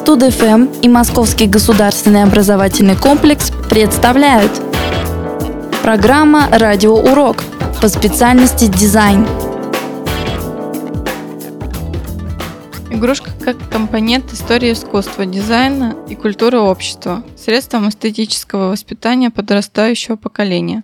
Студ-ФМ и Московский государственный образовательный комплекс представляют Программа «Радиоурок» по специальности дизайн. Игрушка как компонент истории искусства, дизайна и культуры общества, средством эстетического воспитания подрастающего поколения.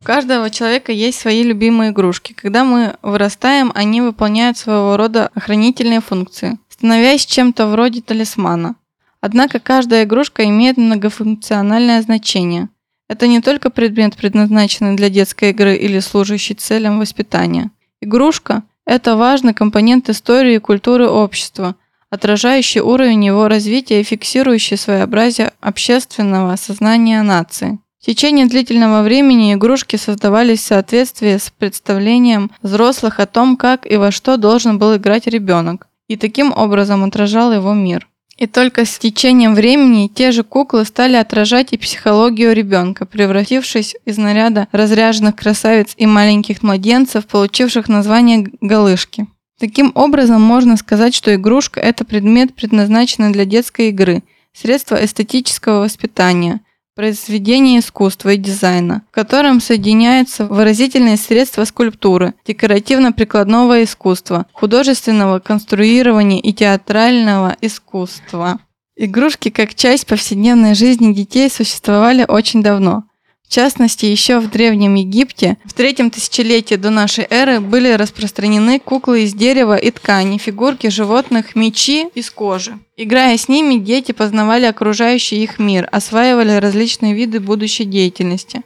У каждого человека есть свои любимые игрушки. Когда мы вырастаем, они выполняют своего рода охранительные функции, становясь чем-то вроде талисмана. Однако каждая игрушка имеет многофункциональное значение. Это не только предмет, предназначенный для детской игры или служащий целям воспитания. Игрушка – это важный компонент истории и культуры общества, отражающий уровень его развития и фиксирующий своеобразие общественного сознания нации. В течение длительного времени игрушки создавались в соответствии с представлением взрослых о том, как и во что должен был играть ребенок, и таким образом отражал его мир. И только с течением времени те же куклы стали отражать и психологию ребенка, превратившись из наряда разряженных красавиц и маленьких младенцев, получивших название «галышки». Таким образом, можно сказать, что игрушка – это предмет, предназначенный для детской игры, средство эстетического воспитания – произведение искусства и дизайна, в котором соединяются выразительные средства скульптуры, декоративно-прикладного искусства, художественного конструирования и театрального искусства. Игрушки как часть повседневной жизни детей существовали очень давно – в частности, еще в Древнем Египте в третьем тысячелетии до нашей эры были распространены куклы из дерева и ткани, фигурки животных, мечи из кожи. Играя с ними, дети познавали окружающий их мир, осваивали различные виды будущей деятельности.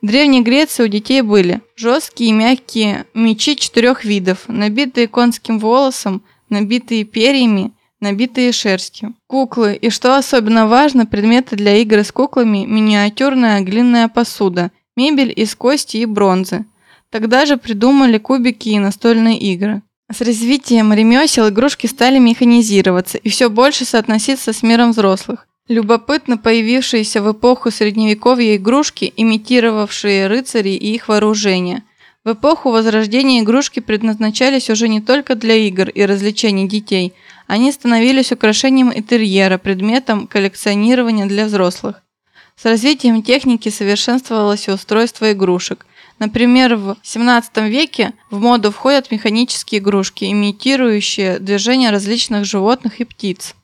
В Древней Греции у детей были жесткие и мягкие мечи четырех видов, набитые конским волосом, набитые перьями – набитые шерстью. Куклы и, что особенно важно, предметы для игр с куклами – миниатюрная глиняная посуда, мебель из кости и бронзы. Тогда же придумали кубики и настольные игры. С развитием ремесел игрушки стали механизироваться и все больше соотноситься с миром взрослых. Любопытно появившиеся в эпоху средневековья игрушки, имитировавшие рыцарей и их вооружение. В эпоху Возрождения игрушки предназначались уже не только для игр и развлечений детей – они становились украшением интерьера, предметом коллекционирования для взрослых. С развитием техники совершенствовалось устройство игрушек. Например, в XVII веке в моду входят механические игрушки, имитирующие движения различных животных и птиц.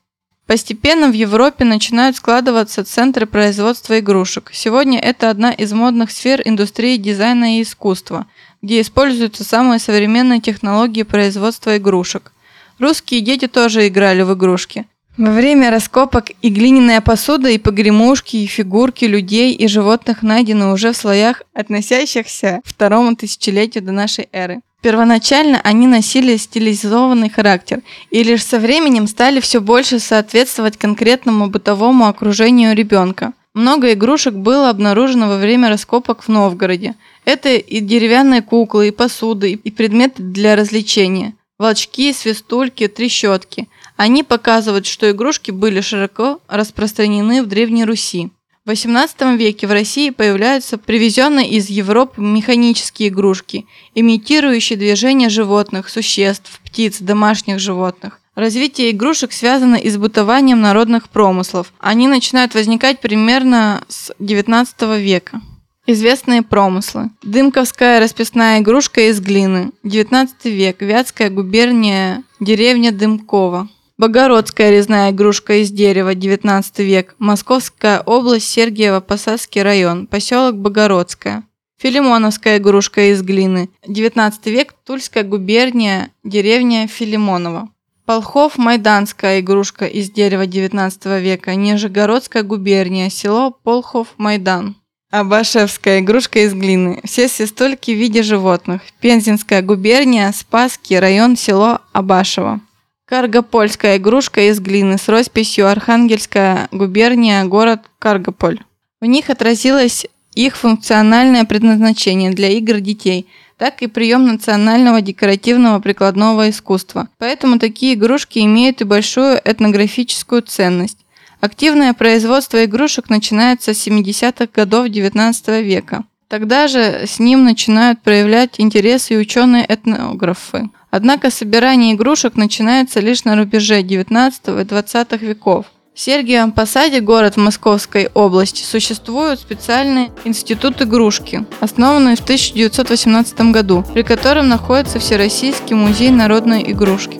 Постепенно в Европе начинают складываться центры производства игрушек. Сегодня это одна из модных сфер индустрии дизайна и искусства, где используются самые современные технологии производства игрушек – Русские дети тоже играли в игрушки. Во время раскопок и глиняная посуда, и погремушки, и фигурки людей и животных найдены уже в слоях, относящихся к второму тысячелетию до нашей эры. Первоначально они носили стилизованный характер и лишь со временем стали все больше соответствовать конкретному бытовому окружению ребенка. Много игрушек было обнаружено во время раскопок в Новгороде. Это и деревянные куклы, и посуды, и предметы для развлечения волчки, свистульки, трещотки. Они показывают, что игрушки были широко распространены в Древней Руси. В XVIII веке в России появляются привезенные из Европы механические игрушки, имитирующие движения животных, существ, птиц, домашних животных. Развитие игрушек связано и с бытованием народных промыслов. Они начинают возникать примерно с XIX века. Известные промыслы. Дымковская расписная игрушка из глины. 19 век. Вятская губерния. Деревня Дымкова. Богородская резная игрушка из дерева. 19 век. Московская область. Сергиево-Посадский район. Поселок Богородская. Филимоновская игрушка из глины. 19 век. Тульская губерния. Деревня Филимонова. Полхов Майданская игрушка из дерева 19 века. Нижегородская губерния. Село Полхов-Майдан. Абашевская игрушка из глины. Все свистульки в виде животных. Пензенская губерния, Спасский район, село Абашево. Каргопольская игрушка из глины с росписью Архангельская губерния, город Каргополь. В них отразилось их функциональное предназначение для игр детей, так и прием национального декоративного прикладного искусства. Поэтому такие игрушки имеют и большую этнографическую ценность. Активное производство игрушек начинается с 70-х годов XIX века. Тогда же с ним начинают проявлять интерес и ученые-этнографы. Однако собирание игрушек начинается лишь на рубеже 19 и 20 веков. В Сергиевом Посаде, город в Московской области, существует специальный институт игрушки, основанный в 1918 году, при котором находится Всероссийский музей народной игрушки.